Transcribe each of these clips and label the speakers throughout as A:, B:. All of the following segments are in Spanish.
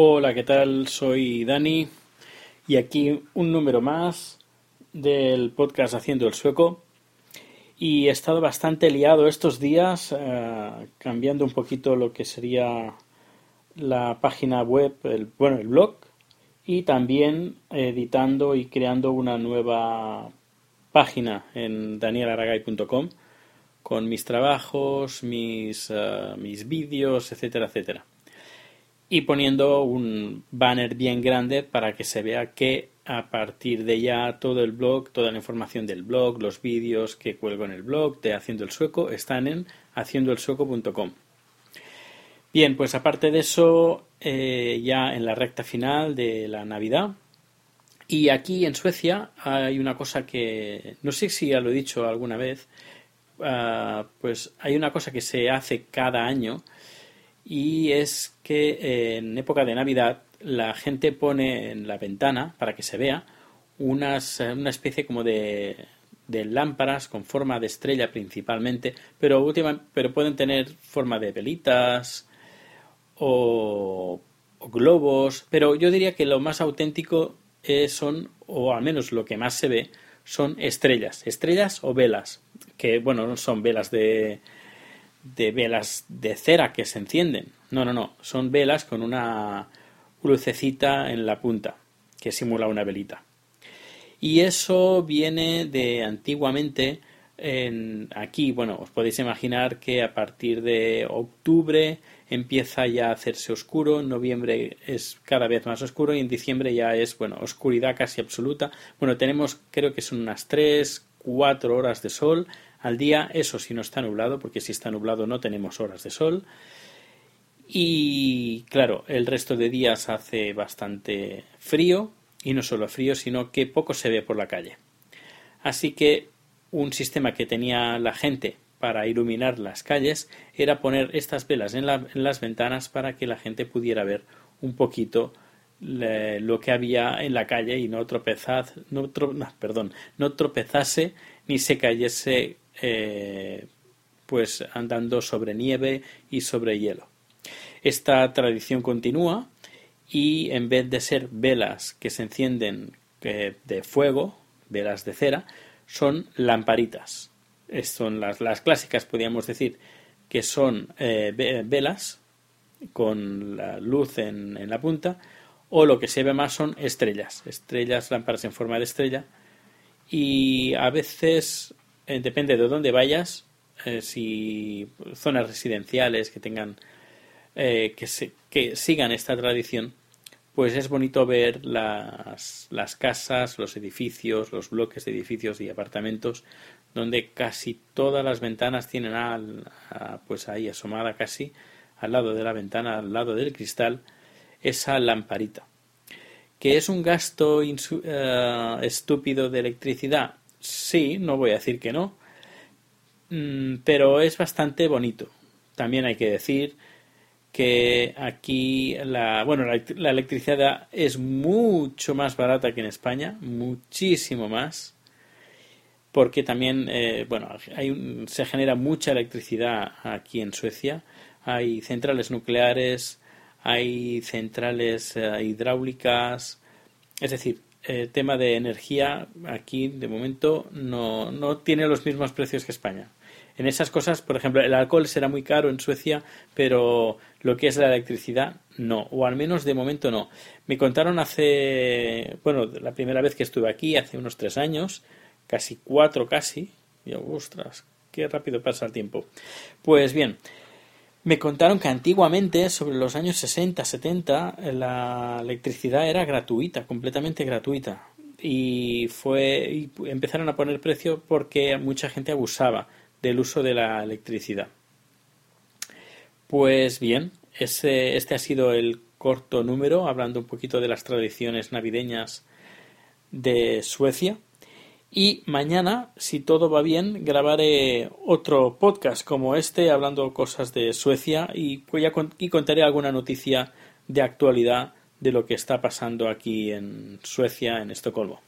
A: Hola, ¿qué tal? Soy Dani y aquí un número más del podcast Haciendo el Sueco. Y he estado bastante liado estos días, eh, cambiando un poquito lo que sería la página web, el, bueno, el blog, y también editando y creando una nueva página en danielaragay.com con mis trabajos, mis, uh, mis vídeos, etcétera, etcétera. Y poniendo un banner bien grande para que se vea que a partir de ya todo el blog, toda la información del blog, los vídeos que cuelgo en el blog de Haciendo el Sueco están en haciendoelsueco.com. Bien, pues aparte de eso, eh, ya en la recta final de la Navidad, y aquí en Suecia hay una cosa que, no sé si ya lo he dicho alguna vez, uh, pues hay una cosa que se hace cada año y es que en época de Navidad la gente pone en la ventana, para que se vea, unas, una especie como de, de lámparas con forma de estrella principalmente, pero, última, pero pueden tener forma de velitas o, globos, pero yo diría que lo más auténtico eh, son, o al menos lo que más se ve, son estrellas, estrellas o velas, que bueno, no son velas de, de velas de cera que se encienden, no, no, no, son velas con una lucecita en la punta que simula una velita. Y eso viene de antiguamente en aquí, bueno, os podéis imaginar que a partir de octubre empieza ya a hacerse oscuro, en noviembre es cada vez más oscuro y en diciembre ya es, bueno, oscuridad casi absoluta. Bueno, tenemos creo que son unas 3, 4 horas de sol al día, eso si no está nublado, porque si está nublado no tenemos horas de sol. Y claro, el resto de días hace bastante frío, y no solo frío, sino que poco se ve por la calle. Así que un sistema que tenía la gente para iluminar las calles era poner estas velas en, la, en las ventanas para que la gente pudiera ver un poquito lo que había en la calle y no tropezad, no, tro, no, perdón, no tropezase ni se cayese eh, pues andando sobre nieve y sobre hielo. Esta tradición continúa y en vez de ser velas que se encienden eh, de fuego, velas de cera, son lamparitas. Son las, las clásicas, podríamos decir, que son eh, velas con la luz en, en, la punta, o lo que se ve más son estrellas, estrellas, lámparas en forma de estrella, y a veces, eh, depende de dónde vayas, eh, si zonas residenciales que tengan eh, que, se, que, sigan esta tradición, pues es bonito ver las, las, casas, los edificios, los bloques de edificios y apartamentos, donde casi todas las ventanas tienen a, pues ahí asomada casi al lado de la ventana, al lado del cristal, esa lamparita. ¿Que es un gasto estúpido de electricidad? Sí, no voy a decir que no, mm, pero es bastante bonito. También hay que decir que aquí la bueno la, electricidad es mucho más barata que en España muchísimo más porque también eh, bueno hay un, se genera mucha electricidad aquí en Suecia hay centrales nucleares hay centrales eh, hidráulicas es decir el tema de energía aquí de momento no, no tiene los mismos precios que España En esas cosas, por ejemplo, el alcohol será muy caro en Suecia, pero lo que es la electricidad, no, o al menos de momento no. Me contaron hace, bueno, la primera vez que estuve aquí, hace unos tres años, casi cuatro casi, y ostras, qué rápido pasa el tiempo. Pues bien, me contaron que antiguamente, sobre los años 60, 70, la electricidad era gratuita, completamente gratuita. Y fue y empezaron a poner precio porque mucha gente abusaba del uso de la electricidad. Pues bien, este ha sido el corto número, hablando un poquito de las tradiciones navideñas de Suecia. Y mañana, si todo va bien, grabaré otro podcast como este, hablando cosas de Suecia y, contaré alguna noticia de actualidad de lo que está pasando aquí en Suecia, en Estocolmo.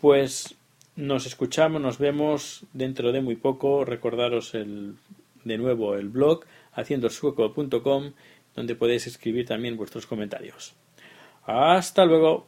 A: Pues nos escuchamos, nos vemos dentro de muy poco. Recordaros de nuevo el blog haciendosueco.com donde podéis escribir también vuestros comentarios. Hasta luego.